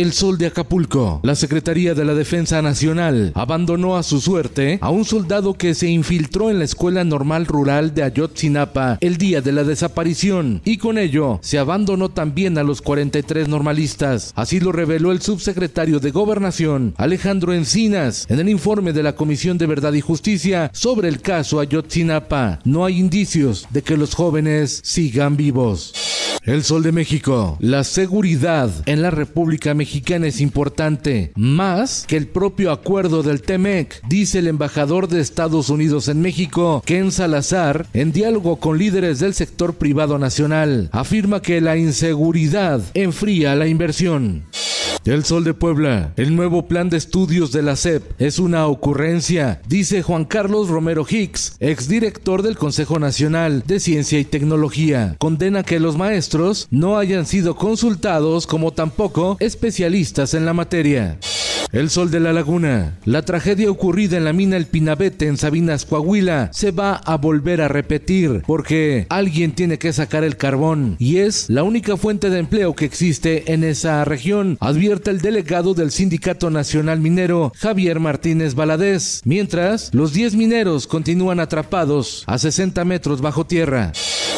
El Sol de Acapulco. La Secretaría de la Defensa Nacional abandonó a su suerte a un soldado que se infiltró en la Escuela Normal Rural de Ayotzinapa el día de la desaparición y con ello se abandonó también a los 43 normalistas. Así lo reveló el subsecretario de Gobernación, Alejandro Encinas, en el informe de la Comisión de Verdad y Justicia sobre el caso Ayotzinapa. No hay indicios de que los jóvenes sigan vivos. El Sol de México. La seguridad en la República Mexicana es importante, más que el propio acuerdo del TEMEC, dice el embajador de Estados Unidos en México, Ken Salazar, en diálogo con líderes del sector privado nacional. Afirma que la inseguridad enfría la inversión. El Sol de Puebla. El nuevo plan de estudios de la SEP es una ocurrencia, dice Juan Carlos Romero Hicks, exdirector del Consejo Nacional de Ciencia y Tecnología. Condena que los maestros no hayan sido consultados como tampoco especialistas en la materia. El Sol de la Laguna. La tragedia ocurrida en la mina El Pinabete en Sabinas, Coahuila, se va a volver a repetir porque alguien tiene que sacar el carbón y es la única fuente de empleo que existe en esa región, advierte el delegado del Sindicato Nacional Minero, Javier Martínez Valadez, mientras los 10 mineros continúan atrapados a 60 metros bajo tierra.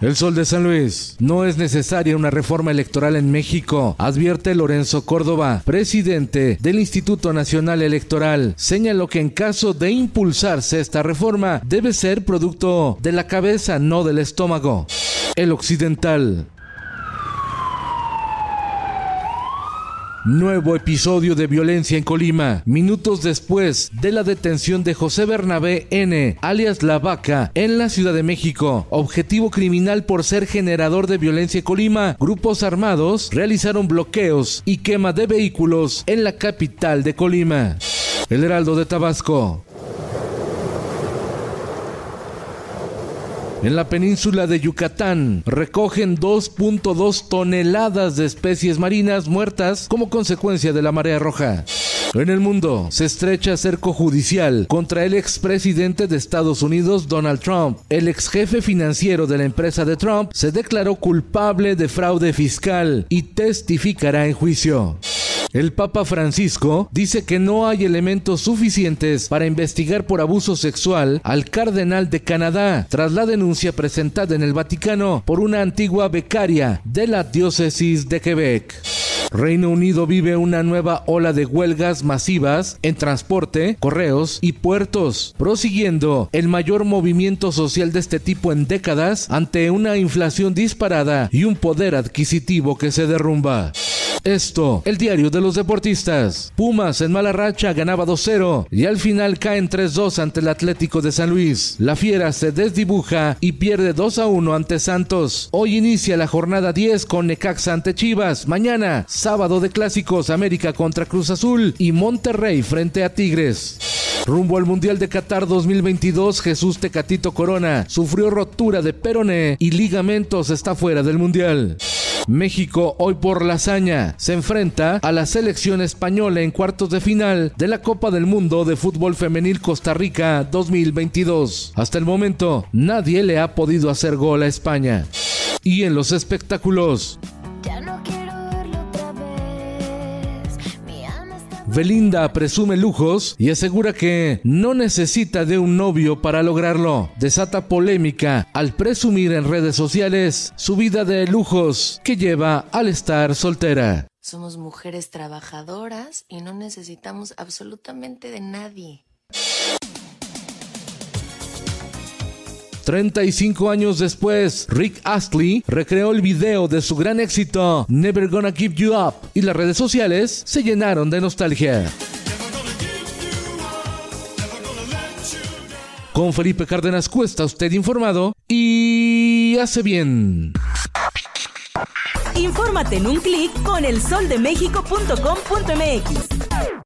El Sol de San Luis. No es necesaria una reforma electoral en México, advierte Lorenzo Córdoba, presidente del Instituto Nacional Electoral. Señaló que en caso de impulsarse esta reforma, debe ser producto de la cabeza, no del estómago. El Occidental. Nuevo episodio de violencia en Colima, minutos después de la detención de José Bernabé N., alias La Vaca, en la Ciudad de México. Objetivo criminal por ser generador de violencia en Colima. Grupos armados realizaron bloqueos y quema de vehículos en la capital de Colima. El Heraldo de Tabasco. En la península de Yucatán recogen 2.2 toneladas de especies marinas muertas como consecuencia de la marea roja. En el mundo se estrecha cerco judicial contra el expresidente de Estados Unidos Donald Trump. El ex jefe financiero de la empresa de Trump se declaró culpable de fraude fiscal y testificará en juicio. El Papa Francisco dice que no hay elementos suficientes para investigar por abuso sexual al cardenal de Canadá tras la denuncia presentada en el Vaticano por una antigua becaria de la diócesis de Quebec. Reino Unido vive una nueva ola de huelgas masivas en transporte, correos y puertos, prosiguiendo el mayor movimiento social de este tipo en décadas ante una inflación disparada y un poder adquisitivo que se derrumba. Esto, el diario de los deportistas. Pumas en mala racha ganaba 2-0 y al final caen 3-2 ante el Atlético de San Luis. La Fiera se desdibuja y pierde 2-1 ante Santos. Hoy inicia la jornada 10 con Necaxa ante Chivas. Mañana, sábado de clásicos, América contra Cruz Azul y Monterrey frente a Tigres. Rumbo al Mundial de Qatar 2022, Jesús Tecatito Corona sufrió rotura de peroné y ligamentos está fuera del Mundial. México hoy por la hazaña se enfrenta a la selección española en cuartos de final de la Copa del Mundo de Fútbol Femenil Costa Rica 2022. Hasta el momento nadie le ha podido hacer gol a España. Y en los espectáculos, Belinda presume lujos y asegura que no necesita de un novio para lograrlo. Desata polémica al presumir en redes sociales su vida de lujos que lleva al estar soltera. Somos mujeres trabajadoras y no necesitamos absolutamente de nadie. 35 años después, Rick Astley recreó el video de su gran éxito Never Gonna Give You Up y las redes sociales se llenaron de nostalgia. Con Felipe Cárdenas Cuesta, usted informado y hace bien. Infórmate en un clic con elsoldemexico.com.mx.